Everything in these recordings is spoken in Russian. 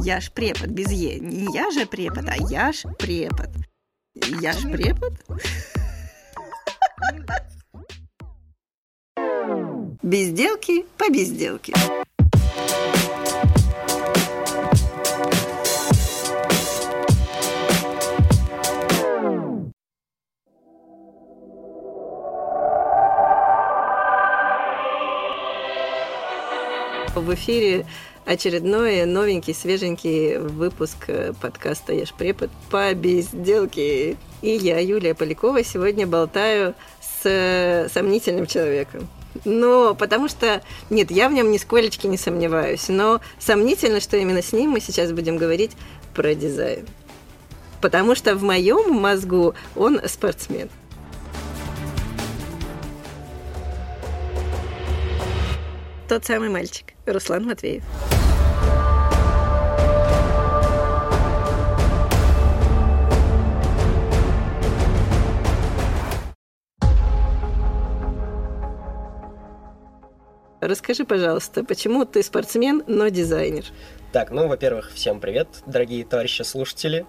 Я ж препод, без Е. Не я же препод, а я ж препод. Я ж препод? Безделки по безделке. В эфире очередной новенький, свеженький выпуск э, подкаста «Ешь препод» по безделке. И я, Юлия Полякова, сегодня болтаю с э, сомнительным человеком. Но потому что, нет, я в нем нисколечки не сомневаюсь, но сомнительно, что именно с ним мы сейчас будем говорить про дизайн. Потому что в моем мозгу он спортсмен. Тот самый мальчик, Руслан Матвеев. Расскажи, пожалуйста, почему ты спортсмен, но дизайнер? Так, ну, во-первых, всем привет, дорогие товарищи слушатели.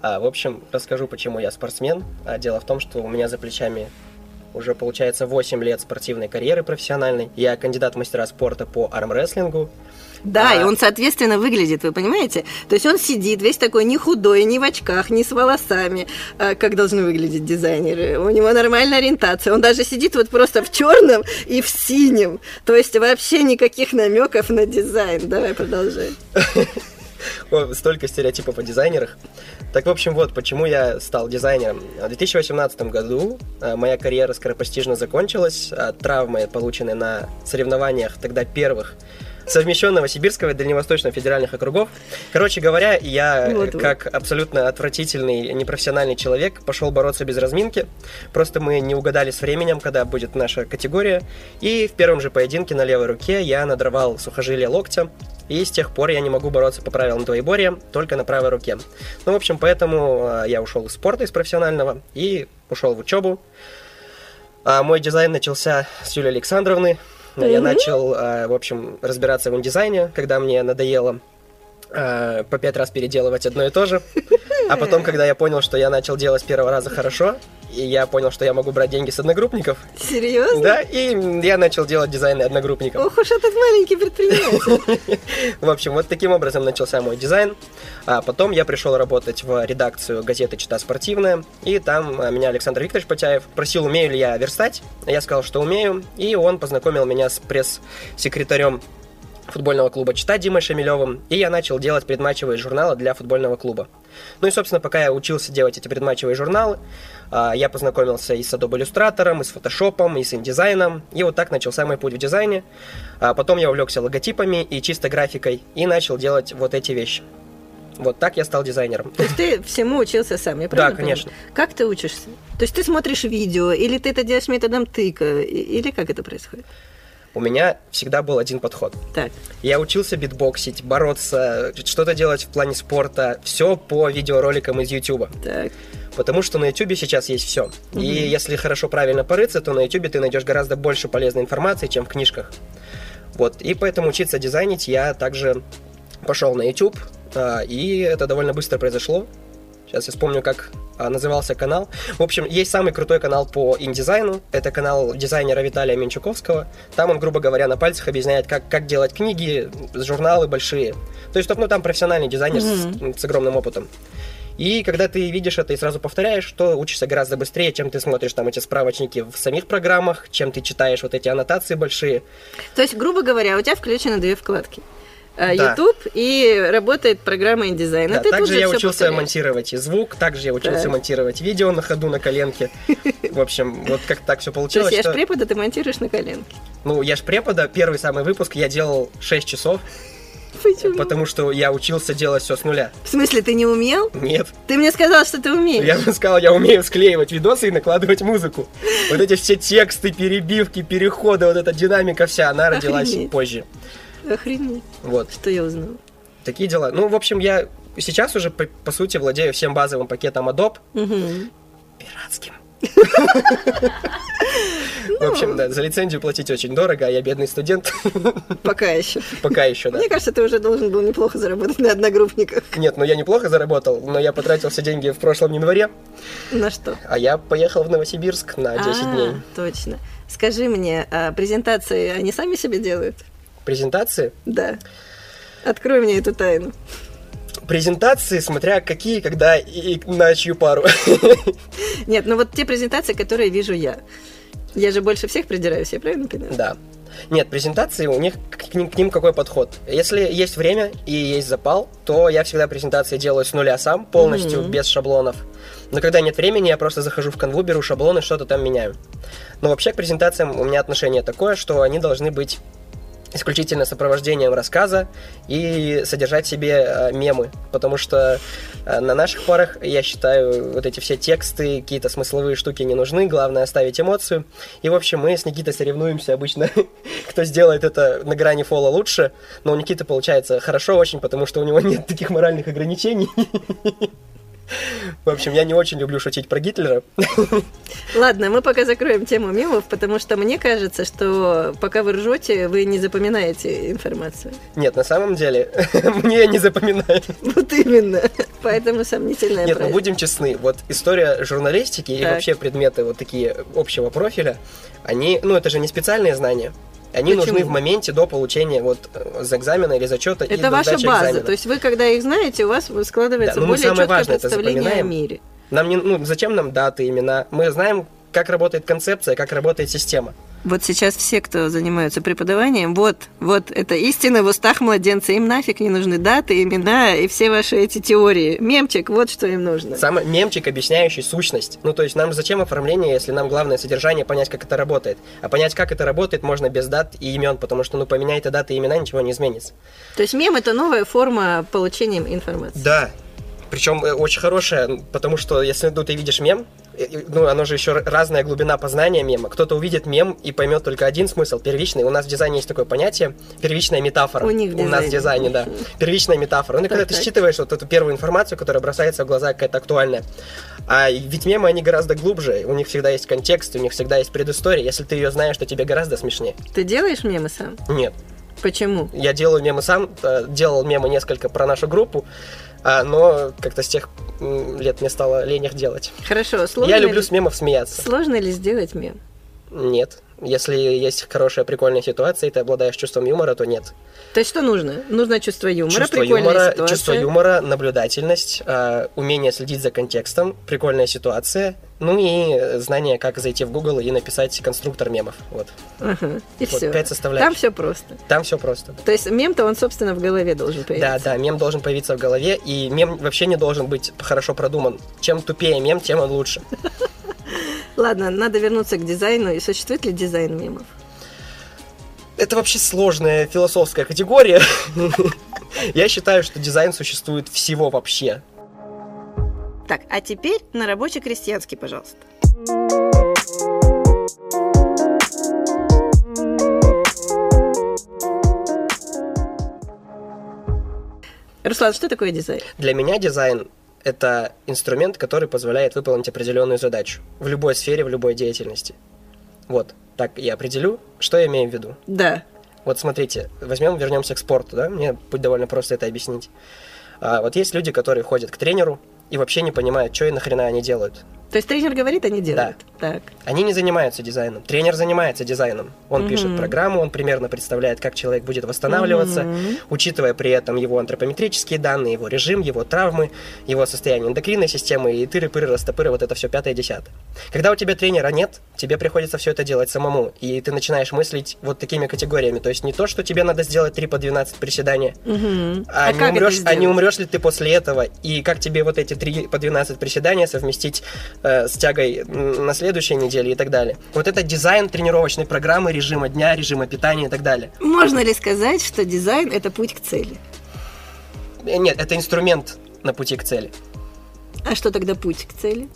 А, в общем, расскажу, почему я спортсмен. А, дело в том, что у меня за плечами уже, получается, 8 лет спортивной карьеры профессиональной. Я кандидат в мастера спорта по армрестлингу. Да, а... и он, соответственно, выглядит, вы понимаете? То есть он сидит весь такой не худой, не в очках, не с волосами, а как должны выглядеть дизайнеры. У него нормальная ориентация. Он даже сидит вот просто в черном и в синем. То есть вообще никаких намеков на дизайн. Давай продолжай. столько стереотипов о дизайнерах. Так, в общем, вот почему я стал дизайнером. В 2018 году э, моя карьера скоропостижно закончилась. Травмы, полученные на соревнованиях тогда первых совмещенного Сибирского и Дальневосточного федеральных округов. Короче говоря, я, вот, как вот. абсолютно отвратительный, непрофессиональный человек, пошел бороться без разминки. Просто мы не угадали с временем, когда будет наша категория. И в первом же поединке на левой руке я надорвал сухожилие локтя. И с тех пор я не могу бороться по правилам двоеборья только на правой руке. Ну, в общем, поэтому э, я ушел из спорта, из профессионального, и ушел в учебу. А мой дизайн начался с Юлии Александровны, Mm-hmm. Я начал, э, в общем, разбираться в индизайне, когда мне надоело э, по пять раз переделывать одно и то же. А потом, когда я понял, что я начал делать с первого раза хорошо, и я понял, что я могу брать деньги с одногруппников. Серьезно? Да, и я начал делать дизайны одногруппников. Ох уж этот маленький предприниматель. В общем, вот таким образом начался мой дизайн. А потом я пришел работать в редакцию газеты «Чита спортивная», и там а, меня Александр Викторович Потяев просил, умею ли я верстать. Я сказал, что умею, и он познакомил меня с пресс-секретарем футбольного клуба «Чита» Димой Шамилевым, и я начал делать предматчевые журналы для футбольного клуба. Ну и, собственно, пока я учился делать эти предматчевые журналы, я познакомился и с Adobe Illustrator, и с Photoshop, и с InDesign, и вот так начался мой путь в дизайне. А потом я увлекся логотипами и чисто графикой, и начал делать вот эти вещи. Вот так я стал дизайнером. То есть ты всему учился сам, я правильно Да, конечно. Понимаю? Как ты учишься? То есть ты смотришь видео, или ты это делаешь методом тыка, или как это происходит? У меня всегда был один подход. Так. Я учился битбоксить, бороться, что-то делать в плане спорта, все по видеороликам из YouTube. Так. Потому что на YouTube сейчас есть все. Угу. И если хорошо правильно порыться, то на YouTube ты найдешь гораздо больше полезной информации, чем в книжках. Вот. И поэтому учиться дизайнить я также пошел на YouTube, а, и это довольно быстро произошло. Сейчас я вспомню, как а, назывался канал. В общем, есть самый крутой канал по индизайну. Это канал дизайнера Виталия Менчуковского. Там он, грубо говоря, на пальцах объясняет, как, как делать книги, журналы большие. То есть, ну, там профессиональный дизайнер mm-hmm. с, с огромным опытом. И когда ты видишь это и сразу повторяешь, то учишься гораздо быстрее, чем ты смотришь там эти справочники в самих программах, чем ты читаешь вот эти аннотации большие. То есть, грубо говоря, у тебя включены две вкладки. Э, да. YouTube и работает программа InDesign. Да, также я учился повторяешь. монтировать и звук, также я учился так. монтировать видео на ходу на коленке. В общем, вот как так все получилось. То есть я ж препода, ты монтируешь на коленке. Ну, я ж препода, первый самый выпуск я делал 6 часов. Почему? Потому что я учился делать все с нуля. В смысле, ты не умел? Нет. Ты мне сказал, что ты умеешь. Я бы сказал, я умею склеивать видосы и накладывать музыку. Вот эти все тексты, перебивки, переходы, вот эта динамика вся, она родилась Охренеть. позже. Охренеть. Вот. Что я узнал. Такие дела. Ну, в общем, я сейчас уже, по, по сути, владею всем базовым пакетом Adobe. Угу. Пиратским. В общем, да, за лицензию платить очень дорого, а я бедный студент. Пока еще. Пока еще, да. Мне кажется, ты уже должен был неплохо заработать на одногруппниках. Нет, ну я неплохо заработал, но я потратил все деньги в прошлом январе. На что? А я поехал в Новосибирск на 10 а, дней. Точно. Скажи мне, а презентации они сами себе делают? Презентации? Да. Открой мне эту тайну. Презентации, смотря какие, когда и на чью пару. Нет, ну вот те презентации, которые вижу я. Я же больше всех придираюсь, я правильно понимаю? Да. Нет, презентации, у них к ним, к ним какой подход? Если есть время и есть запал, то я всегда презентации делаю с нуля сам, полностью, mm-hmm. без шаблонов. Но когда нет времени, я просто захожу в канву, беру шаблоны, что-то там меняю. Но вообще к презентациям у меня отношение такое, что они должны быть исключительно сопровождением рассказа и содержать себе э, мемы, потому что э, на наших парах, я считаю, вот эти все тексты, какие-то смысловые штуки не нужны, главное оставить эмоцию. И, в общем, мы с Никитой соревнуемся обычно, кто сделает это на грани фола лучше, но у Никиты получается хорошо очень, потому что у него нет таких моральных ограничений. В общем, я не очень люблю шутить про Гитлера. Ладно, мы пока закроем тему мемов, потому что мне кажется, что пока вы ржете, вы не запоминаете информацию. Нет, на самом деле, мне не запоминают. Вот именно. Поэтому сомнительная Нет, ну будем честны. Вот история журналистики и вообще предметы вот такие общего профиля, они, ну это же не специальные знания. Они Почему? нужны в моменте до получения вот э, за экзамена или зачета. Это ваша база. Экзамена. То есть вы, когда их знаете, у вас складывается да, более четкое важное, представление о мире. Нам не, ну, зачем нам даты, имена? Мы знаем, как работает концепция, как работает система. Вот сейчас все, кто занимаются преподаванием, вот, вот это истина в устах младенца. Им нафиг не нужны даты, имена и все ваши эти теории. Мемчик, вот что им нужно. Сам мемчик, объясняющий сущность. Ну, то есть нам зачем оформление, если нам главное содержание понять, как это работает. А понять, как это работает, можно без дат и имен, потому что, ну, поменяй ты даты и имена, ничего не изменится. То есть мем – это новая форма получения информации. Да, причем э, очень хорошая, потому что если ну, ты видишь мем, ну, оно же еще разная глубина познания мема. Кто-то увидит мем и поймет только один смысл, первичный. У нас в дизайне есть такое понятие, первичная метафора. У, них У нас в дизайне, да. Первичная метафора. Ну, и когда ты считываешь вот эту первую информацию, которая бросается в глаза, какая-то актуальная. А ведь мемы, они гораздо глубже. У них всегда есть контекст, у них всегда есть предыстория. Если ты ее знаешь, то тебе гораздо смешнее. Ты делаешь мемы сам? Нет. Почему? Я делаю мемы сам, э, делал мемы несколько про нашу группу, а, но как-то с тех лет мне стало лень их делать. Хорошо, сложно Я люблю ли... с мемов смеяться. Сложно ли сделать мем? Нет. Если есть хорошая, прикольная ситуация, и ты обладаешь чувством юмора, то нет. То есть что нужно? Нужно чувство юмора, чувство прикольная юмора, ситуация. Чувство юмора, наблюдательность, э, умение следить за контекстом, прикольная ситуация, ну и знание, как зайти в Google и написать конструктор мемов. Вот. Ага, и вот, все. Пять составляющих. Там все просто. Там все просто. То есть мем-то он, собственно, в голове должен появиться. Да, да, мем должен появиться в голове, и мем вообще не должен быть хорошо продуман. Чем тупее мем, тем он лучше. Ладно, надо вернуться к дизайну. И существует ли дизайн мемов? Это вообще сложная философская категория. Я считаю, что дизайн существует всего вообще. Так, а теперь на рабочий-крестьянский, пожалуйста. Руслан, что такое дизайн? Для меня дизайн это инструмент, который позволяет выполнить определенную задачу в любой сфере, в любой деятельности. Вот, так я определю, что я имею в виду. Да. Вот смотрите, возьмем, вернемся к спорту, да, мне будет довольно просто это объяснить. А, вот есть люди, которые ходят к тренеру и вообще не понимают, что и нахрена они делают. То есть тренер говорит, они делают? Да. Так. Они не занимаются дизайном. Тренер занимается дизайном. Он угу. пишет программу, он примерно представляет, как человек будет восстанавливаться, угу. учитывая при этом его антропометрические данные, его режим, его травмы, его состояние эндокринной системы и тыры-пыры, растопыры, вот это все пятое-десятое. Когда у тебя тренера нет, тебе приходится все это делать самому, и ты начинаешь мыслить вот такими категориями. То есть не то, что тебе надо сделать 3 по 12 приседания, угу. а, а, не умрешь, а не умрешь ли ты после этого, и как тебе вот эти 3 по 12 приседания совместить э, с тягой на следующей неделе и так далее. Вот это дизайн тренировочной программы, режима дня, режима питания и так далее. Можно ли сказать, что дизайн – это путь к цели? Э, нет, это инструмент на пути к цели. А что тогда путь к цели?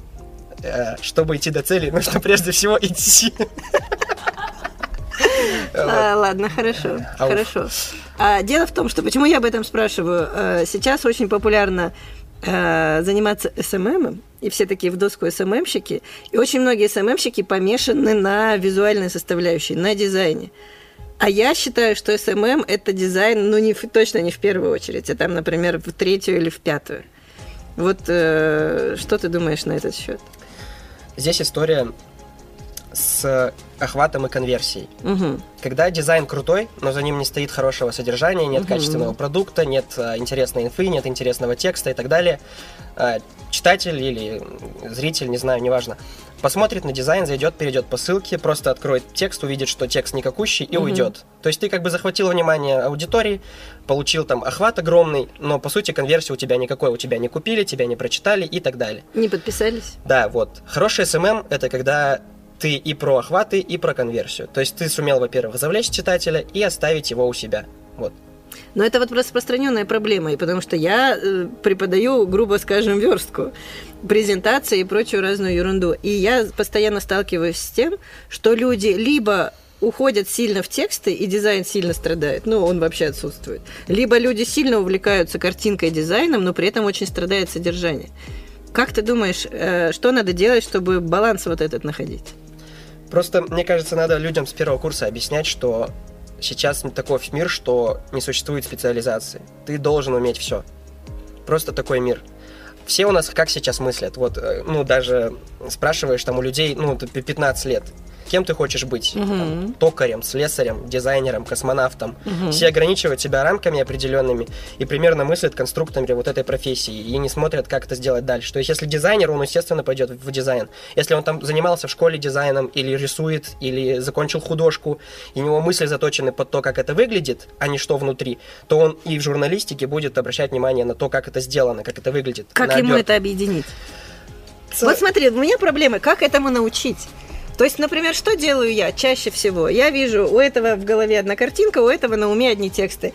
Э, чтобы идти до цели, нужно прежде всего идти. А, ладно, хорошо, хорошо. А, дело в том, что почему я об этом спрашиваю. Э, сейчас очень популярно э, заниматься СММом, и все такие в доску СММщики, и очень многие СММщики помешаны на визуальной составляющей, на дизайне. А я считаю, что SMM – это дизайн, ну, не, точно не в первую очередь, а там, например, в третью или в пятую. Вот э, что ты думаешь на этот счет? Здесь история с охватом и конверсией. Угу. Когда дизайн крутой, но за ним не стоит хорошего содержания, нет Мгм. качественного продукта, нет а, интересной инфы, нет интересного текста и так далее, а, читатель или зритель, не знаю, неважно, посмотрит на дизайн, зайдет, перейдет по ссылке, просто откроет текст, увидит, что текст никакущий и Мгм. уйдет. То есть ты как бы захватил внимание аудитории, получил там охват огромный, но по сути конверсии у тебя никакой, у тебя не купили, тебя не прочитали и так далее. Не подписались? Да, вот. Хороший SMM – это когда ты и про охваты, и про конверсию. То есть ты сумел, во-первых, завлечь читателя и оставить его у себя. Вот. Но это вот распространенная проблема, и потому что я э, преподаю, грубо скажем, верстку, презентации и прочую разную ерунду. И я постоянно сталкиваюсь с тем, что люди либо уходят сильно в тексты, и дизайн сильно страдает, ну, он вообще отсутствует. Либо люди сильно увлекаются картинкой, дизайном, но при этом очень страдает содержание. Как ты думаешь, э, что надо делать, чтобы баланс вот этот находить? Просто, мне кажется, надо людям с первого курса объяснять, что сейчас такой мир, что не существует специализации. Ты должен уметь все. Просто такой мир. Все у нас как сейчас мыслят? Вот, э, ну, даже спрашиваешь там у людей, ну, ты 15 лет. Кем ты хочешь быть? Мгм. Там, токарем, слесарем, дизайнером, космонавтом. Мгм. Все ограничивают себя рамками определенными и примерно мыслят конструкторами вот этой профессии и не смотрят, как это сделать дальше. То есть, если дизайнер, он, естественно, пойдет в дизайн. Если он там занимался в школе дизайном или рисует, или закончил художку, и у него мысли заточены под то, как это выглядит, а не что внутри, то он и в журналистике будет обращать внимание на то, как это сделано, как это выглядит. Как ему обертке. это объединить? Вот смотри, у меня проблема, как этому научить? То есть, например, что делаю я чаще всего? Я вижу, у этого в голове одна картинка, у этого на уме одни тексты.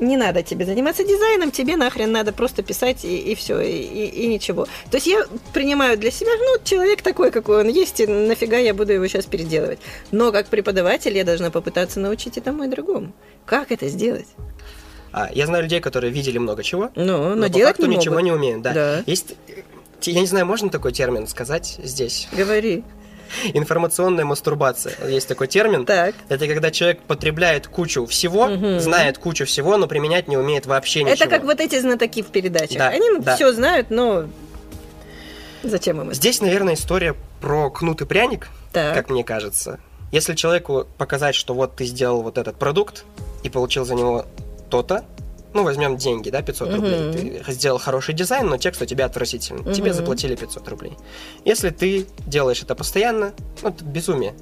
Не надо тебе заниматься дизайном, тебе нахрен надо просто писать и, все, и, и- и ничего. То есть я принимаю для себя, ну, человек такой, какой он есть, и нафига я буду его сейчас переделывать. Но как преподаватель я должна попытаться научить и тому и другому. Как это сделать? А, я знаю людей, которые видели много чего, Ну, но, но, по факту не ничего могут. не умеют. Да. Да. Есть, я не знаю, можно такой термин сказать здесь? Говори. Информационная мастурбация. Есть такой термин. Так. Это когда человек потребляет кучу всего, Мгм. знает кучу всего, но применять не умеет вообще ничего. Это как вот эти знатоки в передачах. Да, Они да. все знают, но зачем им это? Здесь, наверное, история про кнут и пряник, Так. как мне кажется. Если человеку показать, что вот ты сделал вот этот продукт и получил за него то-то, ну, возьмем деньги, да, 500 Мгм. рублей. Ты сделал хороший дизайн, но текст у тебя отвратительный. Мгм. Тебе заплатили 500 рублей. Если ты делаешь это постоянно, ну, это безумие.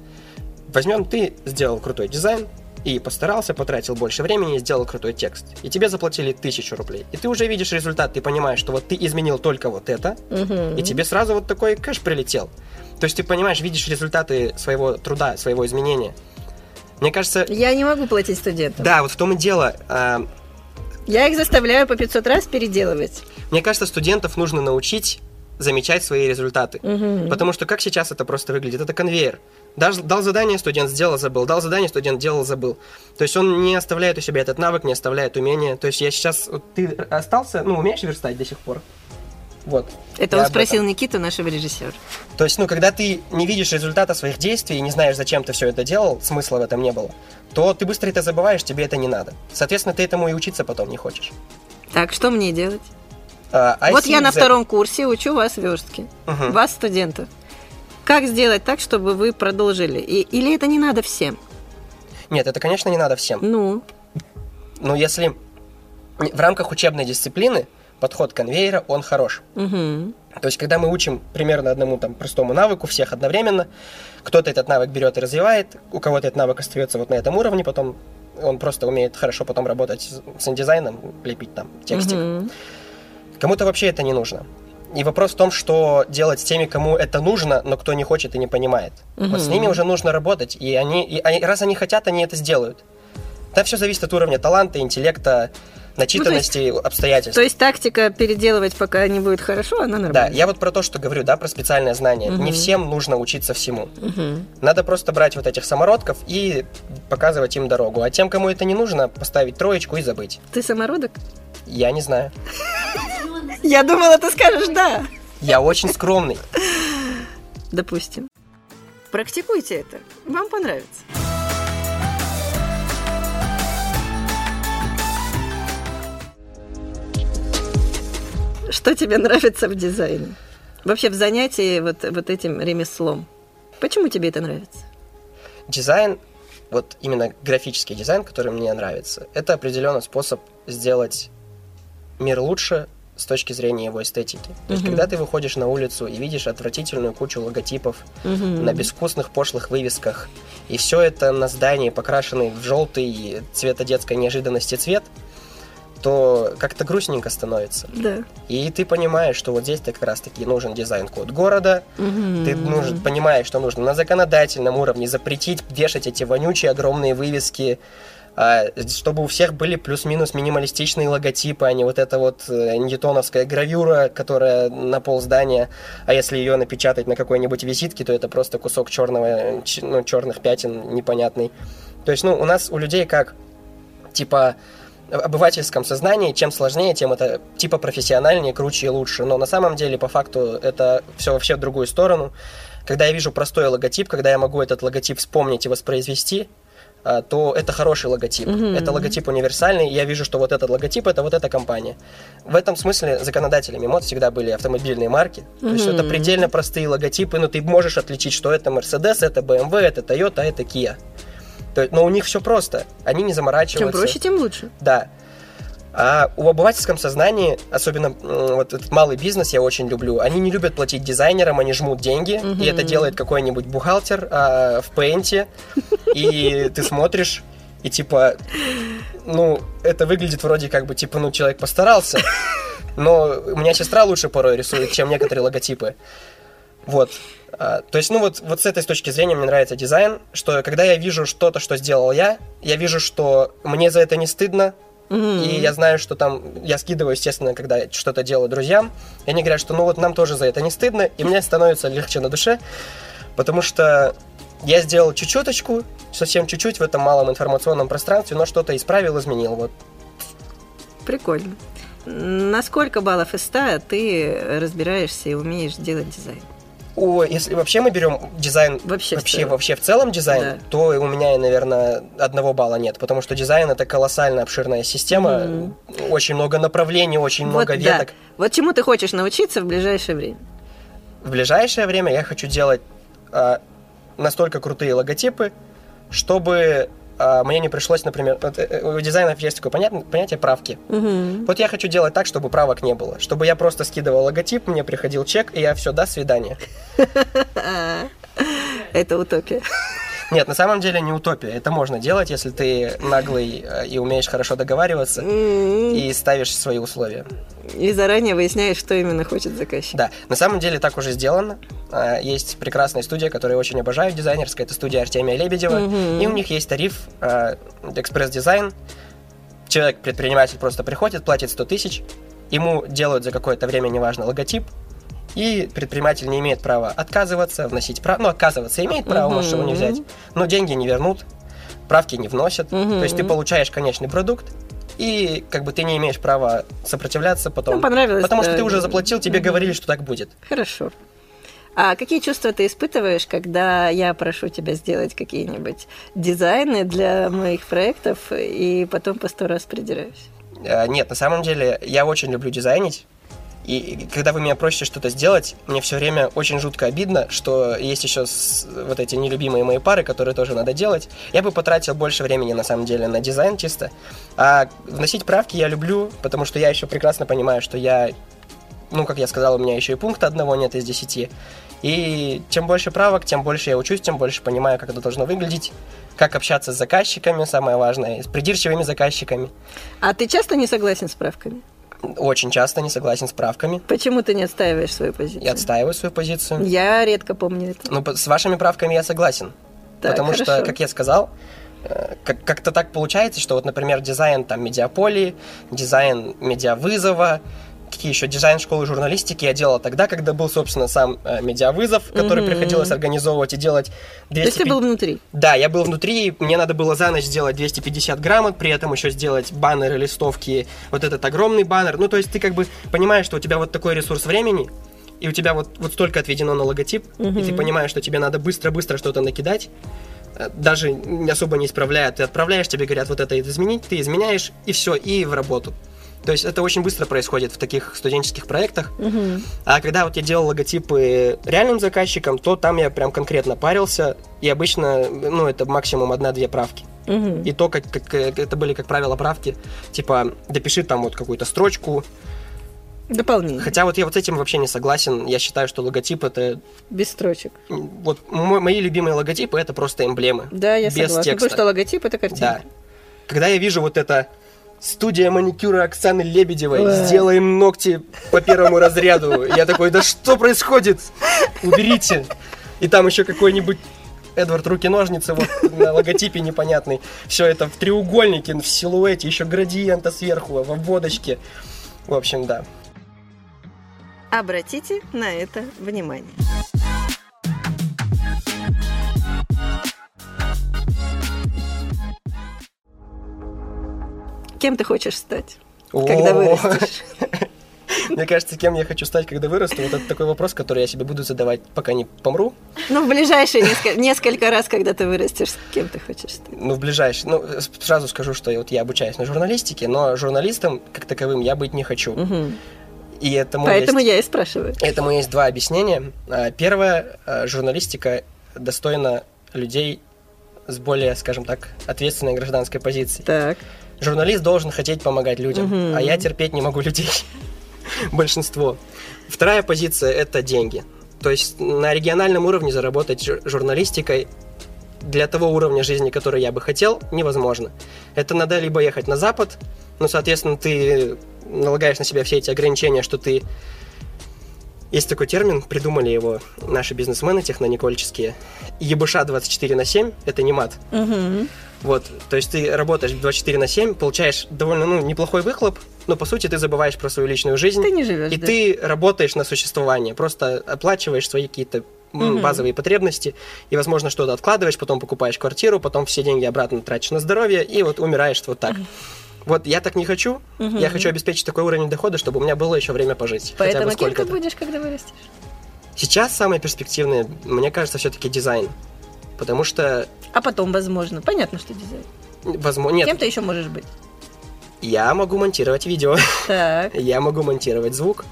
Возьмем, ты сделал крутой дизайн, и постарался, потратил больше времени и сделал крутой текст. И тебе заплатили тысячу рублей. И ты уже видишь результат, ты понимаешь, что вот ты изменил только вот это, Мгм. и тебе сразу вот такой кэш прилетел. То есть ты понимаешь, видишь результаты своего труда, своего изменения. Мне кажется, Я не могу платить студентам. да, вот в том и дело. Я их заставляю по 500 раз переделывать. Мне кажется, студентов нужно научить замечать свои результаты. Мгм. Потому что как сейчас это просто выглядит? Это конвейер. Дал, дал задание, студент сделал, забыл. Дал задание, студент делал, забыл. То есть он не оставляет у себя этот навык, не оставляет умение. То есть я сейчас... вот Ты остался, ну, умеешь верстать до сих пор? Вот. Это он спросил этом. Никиту, нашего режиссера. То есть, ну, когда ты не видишь результата своих действий и не знаешь, зачем ты все это делал, смысла в этом не было, то ты быстро это забываешь, тебе это не надо. Соответственно, ты этому и учиться потом не хочешь. Так, что мне делать? А, вот я на Z- втором курсе учу вас верстки. Мгм. Вас, студентов. Как сделать так, чтобы вы продолжили? И- или это не надо всем? Нет, это, конечно, не надо всем. Ну, Но если в рамках учебной дисциплины подход конвейера, он хорош. мгм. То есть, когда мы учим примерно одному там простому навыку всех одновременно, кто-то этот навык берет и развивает, у кого-то этот навык остается вот на этом уровне, потом он просто умеет хорошо потом работать с индизайном, лепить там текстик. Мгм. Кому-то вообще это не нужно. И вопрос в том, что делать с теми, кому это нужно, но кто не хочет и не понимает. Вот с ними уже нужно работать, и они, и они- раз они хотят, они это сделают. Да, все зависит от уровня таланта, интеллекта, начитанности, обстоятельств. То есть тактика переделывать, пока не будет хорошо, она Да, нормальная. я вот про то, что говорю, да, про специальное знание. Мгм. Не всем нужно учиться всему. Мгм. Надо просто брать вот этих самородков и показывать им дорогу. А тем, кому это не нужно, поставить троечку и забыть. Ты самородок? Я не знаю. Я думала, ты скажешь «да». Я очень скромный. Допустим. Практикуйте это. Вам понравится. Что тебе нравится в дизайне? Вообще в занятии вот, вот этим ремеслом. Почему тебе это нравится? Дизайн, вот именно графический дизайн, который мне нравится, это определенный способ сделать мир лучше с точки зрения его эстетики. То есть, когда ты выходишь на улицу и видишь отвратительную кучу логотипов на безвкусных пошлых вывесках, и все это на здании покрашенный в желтый цвета детской неожиданности цвет, то как-то грустненько становится. Да. И ты понимаешь, что вот здесь-то как раз-таки нужен дизайн-код города, Мгм. ты нужен, понимаешь, что нужно на законодательном уровне запретить вешать эти вонючие огромные вывески, а, чтобы у всех были плюс-минус минималистичные логотипы, а не вот эта вот э, ньютоновская гравюра, которая на пол здания, а если ее напечатать на какой-нибудь визитке, то это просто кусок черного, ну, черных пятен непонятный. То есть, ну, у нас, у людей как, типа, обывательском сознании, чем сложнее, тем это типа профессиональнее, круче и лучше. Но на самом деле, по факту, это все вообще в другую сторону. Когда я вижу простой логотип, когда я могу этот логотип вспомнить и воспроизвести, а, то это хороший логотип. Мгм. Это логотип универсальный, и я вижу, что вот этот логотип это вот эта компания. В этом смысле законодателями мод всегда были автомобильные марки. То есть это предельно простые логотипы, но ты можешь отличить, что это Mercedes, это BMW, это Toyota, а это Kia. То но у них все просто. Они не Чем заморачиваются. проще, тем лучше. Да. А в обывательском сознании, особенно вот этот малый бизнес я очень люблю, они не любят платить дизайнерам, они жмут деньги, Мгм. и это делает какой-нибудь бухгалтер а, в пейнте, и ты смотришь, и типа, ну, это выглядит вроде как бы, типа, ну, человек постарался, но у меня сестра лучше порой рисует, чем некоторые логотипы. Вот. А, то есть, ну вот, вот с этой точки зрения мне нравится дизайн, что когда я вижу что-то, что сделал я, я вижу, что мне за это не стыдно, Мгм. и я знаю, что там, я скидываю, естественно, когда я что-то делаю друзьям, и они говорят, что ну вот нам тоже за это не стыдно, и мне становится легче на душе, потому что я сделал чуть-чуточку, совсем чуть-чуть в этом малом информационном пространстве, но что-то исправил, изменил. Вот Прикольно. На сколько баллов из 100 ты разбираешься и умеешь делать дизайн? О, если вообще мы берем дизайн Вообще в вообще, целом. вообще в целом дизайн, Да. то у меня, наверное, одного балла нет, потому что дизайн это колоссально обширная система, Мгм. очень много направлений, очень много вот, да. веток. Вот чему ты хочешь научиться в ближайшее время? В ближайшее время я хочу делать а, настолько крутые логотипы, чтобы мне не пришлось, например, вот, э, у дизайнеров есть такое понятие, понятие правки. Мгм. Вот я хочу делать так, чтобы правок не было, чтобы я просто скидывал логотип, мне приходил чек, и я все, до свидания. А, Это утопия. Нет, на самом деле не утопия. Это можно делать, если ты наглый э, и умеешь хорошо договариваться М, и ставишь свои условия. И заранее выясняешь, что именно хочет заказчик. Да, на самом деле так уже сделано. А, Есть прекрасная студия, которую я очень обожаю, дизайнерская. Это студия Артемия Лебедева. И у них есть тариф а, экспресс-дизайн. Человек, предприниматель, просто приходит, платит 100 тысяч. Ему делают за какое-то время, неважно, логотип. И предприниматель не имеет права отказываться, вносить правки. Ну, отказываться имеет право, может его не взять. Но деньги не вернут, правки не вносят. Мгм. То есть ты получаешь конечный продукт, и как бы ты не имеешь права сопротивляться потом. Ну, понравилось, Потому что да. ты уже заплатил, тебе Мгм. говорили, что так будет. Хорошо. А какие чувства ты испытываешь, когда я прошу тебя сделать какие-нибудь дизайны для моих проектов и потом по сто раз придираюсь? Э, Нет, на самом деле я очень люблю дизайнить. И когда вы меня просите что-то сделать, мне все время очень жутко обидно, что есть еще вот эти нелюбимые мои пары, которые тоже надо делать. Я бы потратил больше времени, на самом деле, на дизайн чисто. А вносить правки я люблю, потому что я еще прекрасно понимаю, что я, ну, как я сказал, у меня еще и пункта одного нет из десяти. И чем больше правок, тем больше я учусь, тем больше понимаю, как это должно выглядеть, как общаться с заказчиками, самое важное, с придирчивыми заказчиками. А ты часто не согласен с правками? Очень часто не согласен с правками. Почему ты не отстаиваешь свою позицию? Я отстаиваю свою позицию. Я редко помню это. Ну, с вашими правками я согласен. Так, потому что, хорошо. как я сказал, э, как- как-то так получается, что вот, например, дизайн там медиаполии, дизайн медиавызова, какие еще дизайн школы журналистики я делал тогда, когда был, собственно, сам э, медиавызов, который Мгм. приходилось организовывать и делать То есть ты 250 был внутри? Да, я был внутри, и мне надо было за ночь сделать 250 грамот, при этом еще сделать баннеры, листовки, вот этот огромный баннер. Ну, то есть ты как бы понимаешь, что у тебя вот такой ресурс времени, и у тебя вот, вот столько отведено на логотип, и ты понимаешь, что тебе надо быстро-быстро что-то накидать, э, даже особо не исправляя, ты отправляешь, тебе говорят, вот это изменить, ты изменяешь, и все, и в работу. То есть это очень быстро происходит в таких студенческих проектах. Мгм. А когда вот я делал логотипы реальным заказчикам, то там я прям конкретно парился, и обычно, ну, это максимум одна-две правки. Мгм. И то, как, как, э, это были, как правило, правки, типа, допиши там вот какую-то строчку. Дополнение. Хотя вот я вот с этим вообще не согласен. Я считаю, что логотип это... Без строчек. Вот мо- мои любимые логотипы это просто эмблемы. Да, я Без согласна. текста. Потому что логотип это картинка. Да. Когда я вижу вот это студия маникюра Оксаны Лебедевой, Ой. сделаем ногти по первому разряду. Я такой, да что происходит? Уберите. И там еще какой-нибудь Эдвард руки-ножницы вот на логотипе непонятный. Все это в треугольнике, в силуэте, еще градиента сверху, в обводочке. В общем, да. Обратите на это внимание. Кем ты хочешь стать, когда вырастешь? Мне кажется, кем я хочу стать, когда вырасту, вот это такой вопрос, который я себе буду задавать, пока не помру. Ну, в ближайшие несколько, несколько раз, когда ты вырастешь, кем ты хочешь стать? Ну, в ближайшие. Ну, сразу скажу, что вот я обучаюсь на журналистике, но журналистом, как таковым, я быть не хочу. Мгм. И этому Поэтому есть, я и спрашиваю. этому есть два объяснения. А, Первое, а, журналистика достойна людей с более, скажем так, ответственной гражданской позицией. Так. Журналист должен хотеть помогать людям, Мгм. а я терпеть не могу людей. Большинство. Вторая позиция – это деньги. То есть на региональном уровне заработать жур- журналистикой для того уровня жизни, который я бы хотел, невозможно. Это надо либо ехать на Запад, ну, соответственно, ты налагаешь на себя все эти ограничения, что ты... Есть такой термин, придумали его наши бизнесмены техноникольческие. ЕБШ 24 на 7 – это не мат. Мгм. Вот, то есть ты работаешь 24 на 7, получаешь довольно ну, неплохой выхлоп, но по сути ты забываешь про свою личную жизнь. Ты не живешь, и да. ты работаешь на существование, просто оплачиваешь свои какие-то Мгм. базовые потребности, и, возможно, что-то откладываешь, потом покупаешь квартиру, потом все деньги обратно тратишь на здоровье, и вот умираешь вот так. Вот я так не хочу, Мгм. я хочу обеспечить такой уровень дохода, чтобы у меня было еще время пожить. хотя Поэтому бы кем ты будешь, когда вырастешь? Сейчас самое перспективное, мне кажется, все-таки дизайн. Потому что, А потом, возможно. Понятно, что дизайн. возможно, нет, Кем ты еще можешь быть? я могу монтировать видео. Так. Я могу монтировать звук,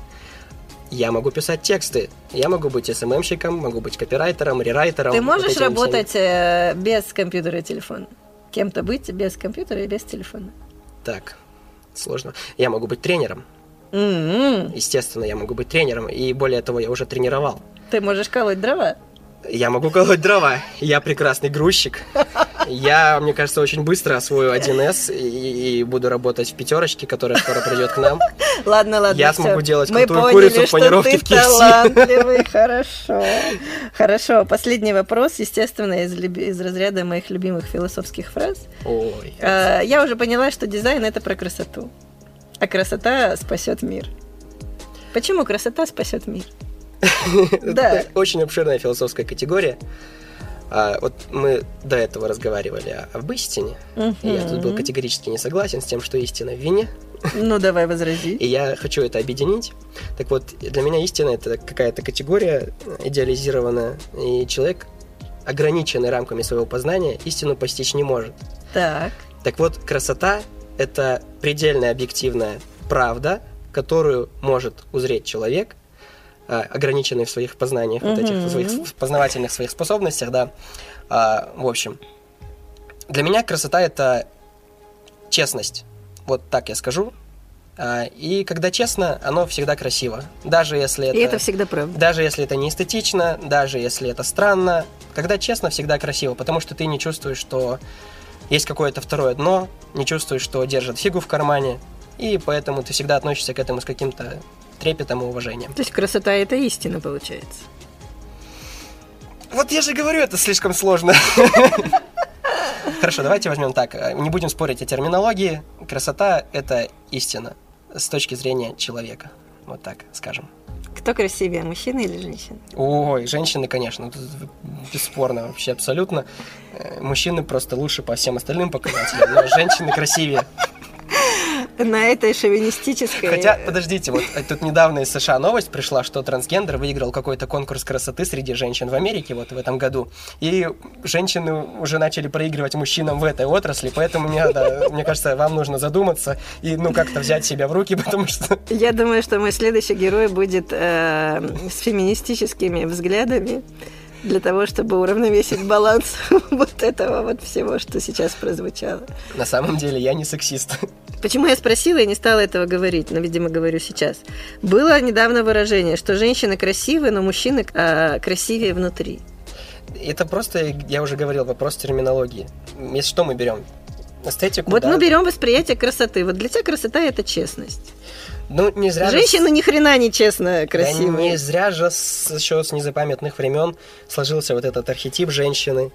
я могу писать тексты, я могу быть СММщиком, могу быть копирайтером, рерайтером. Ты вот можешь всем. работать э, без компьютера и телефона? Кем-то быть без компьютера и без телефона? Так, сложно. Я могу быть тренером. М-м. Естественно, я могу быть тренером, и более того, я уже тренировал. Ты можешь колоть дрова? Я могу колоть дрова. Я прекрасный грузчик. Я, мне кажется, очень быстро освою 1С и, и буду работать в пятерочке, которая скоро придет к нам. Ладно, ладно. Я всё. смогу делать Мы крутую поняли, курицу в что панировке ты в KFC. талантливый, хорошо. Хорошо, последний вопрос, естественно, из, из разряда моих любимых философских фраз. Ой. Э, Я уже поняла, что дизайн это про красоту. А красота спасет мир. Почему красота спасет мир? Да. Очень обширная философская категория. А, вот мы до этого разговаривали об истине. И я тут был категорически не согласен с тем, что истина в вине. Ну, давай возрази. И я хочу это объединить. Так вот, для меня истина это какая-то категория идеализированная, и человек, ограниченный рамками своего познания, истину постичь не может. Так. Так вот, красота это предельная объективная правда, которую может узреть человек, ограниченный в своих познаниях, вот этих, в своих познавательных своих способностях, да. А, в общем, для меня красота это честность. Вот так я скажу. А, и когда честно, оно всегда красиво. Даже если это... И это всегда правда. Даже если это не эстетично, даже если это странно, когда честно, всегда красиво, потому что ты не чувствуешь, что есть какое-то второе дно, не чувствуешь, что держат фигу в кармане, и поэтому ты всегда относишься к этому с каким-то трепетом и уважением. То есть красота это истина, получается. Вот я же говорю, это слишком сложно. Хорошо, давайте возьмем так. э, Не будем спорить о терминологии. Красота – это истина с точки зрения человека. Вот так скажем. Кто красивее, мужчина или женщина? Ой, женщины, конечно, тут бесспорно вообще абсолютно. Э, мужчины просто лучше по всем остальным показателям, но женщины красивее на этой шовинистической... Хотя, подождите, вот э, тут недавно из США новость пришла, что трансгендер выиграл какой-то конкурс красоты среди женщин в Америке вот в этом году. И женщины уже начали проигрывать мужчинам в этой отрасли, поэтому мне, да, мне кажется, вам нужно задуматься и, ну, как-то взять себя в руки, потому что... Я думаю, что мой следующий герой будет э, с феминистическими взглядами для того, чтобы уравновесить баланс вот этого вот всего, что сейчас прозвучало. На самом деле я не сексист. Почему я спросила и не стала этого говорить, но, видимо, говорю сейчас. Было недавно выражение, что женщины красивые, но мужчины а, красивее внутри. Это просто, я уже говорил, вопрос терминологии. Если что мы берем? Эстетику, Вот да? мы берем восприятие красоты. Вот для тебя красота – это честность. Ну, не зря Женщина же... ни хрена не честно красивая. Да не зря же с, еще с незапамятных времен сложился вот этот архетип женщины.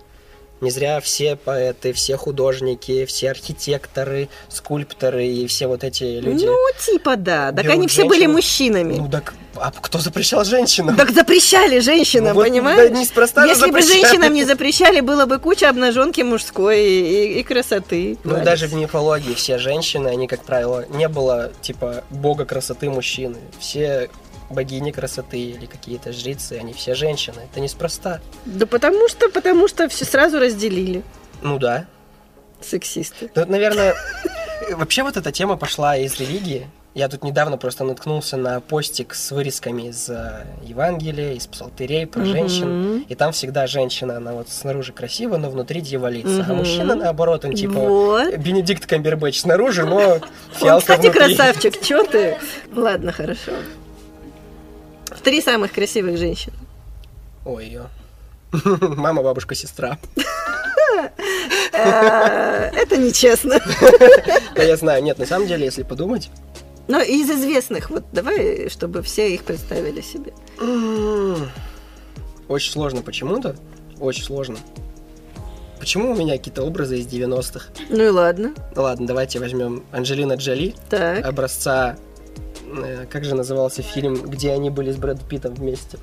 Не зря все поэты, все художники, все архитекторы, скульпторы и все вот эти люди. Ну, типа да. Так они все были мужчинами. Ну так, а кто запрещал женщинам? Так запрещали женщинам, ну, вот, понимаешь? Да, неспроста Если бы женщинам не запрещали, было бы куча обнаженки мужской и, и красоты. Ну, даже в мифологии все женщины, они, как правило, не было, типа, бога красоты мужчины. Все богини красоты или какие-то жрицы, они все женщины. Это неспроста. Да потому что, потому что все сразу разделили. Ну да. Сексисты. Ну, наверное, вообще вот эта тема пошла из религии. Я тут недавно просто наткнулся на постик с вырезками из э, Евангелия, из псалтырей про mm-hmm. женщин. И там всегда женщина, она вот снаружи красива, но внутри дьяволица. Mm-hmm. А мужчина, наоборот, он типа вот. Бенедикт Камбербэтч снаружи, но фиалка Он, кстати, внутри. красавчик, чё ты? Ладно, хорошо. Три самых красивых женщин. Ой. Мама, бабушка, сестра. Э, это нечестно. Да, я знаю. Нет, на самом деле, если подумать... Но из известных, вот давай, чтобы все их представили себе. Очень сложно почему-то. Очень сложно. Почему у меня какие-то образы из 90-х? Ну и ладно. Ладно, давайте возьмем Анджелина Джоли. Так. Образца как же назывался фильм, где они были с Брэд Питтом вместе?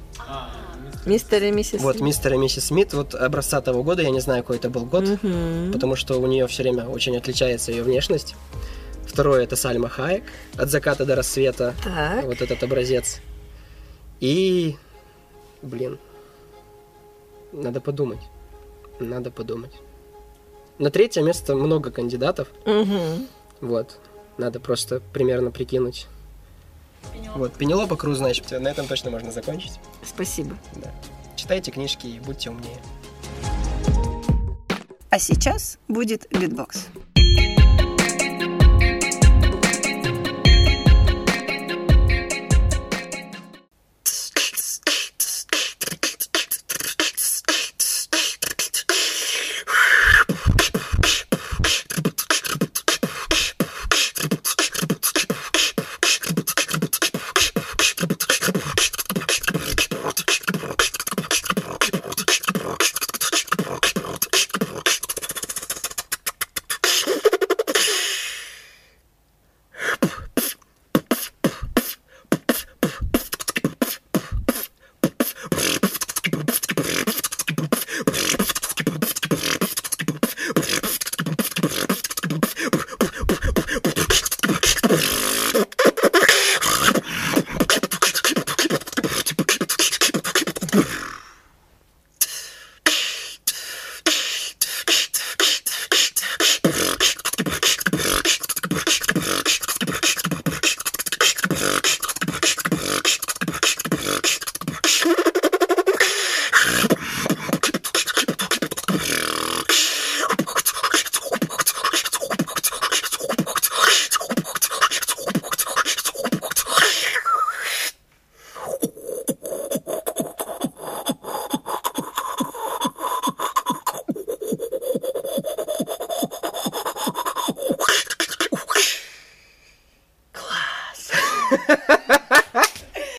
Мистер и миссис Вот, мистер и миссис Смит, вот образца того года, я не знаю, какой это был год, угу. потому что у нее все время очень отличается ее внешность. Второе это Сальма Хайек, от заката до рассвета, так. вот этот образец. И, блин, надо подумать, надо подумать. На третье место много кандидатов. Угу. Вот, надо просто примерно прикинуть. Пенелопа. Вот, Пенелопа Круз, значит, на этом точно можно закончить. Спасибо. Да. Читайте книжки и будьте умнее. А сейчас будет битбокс.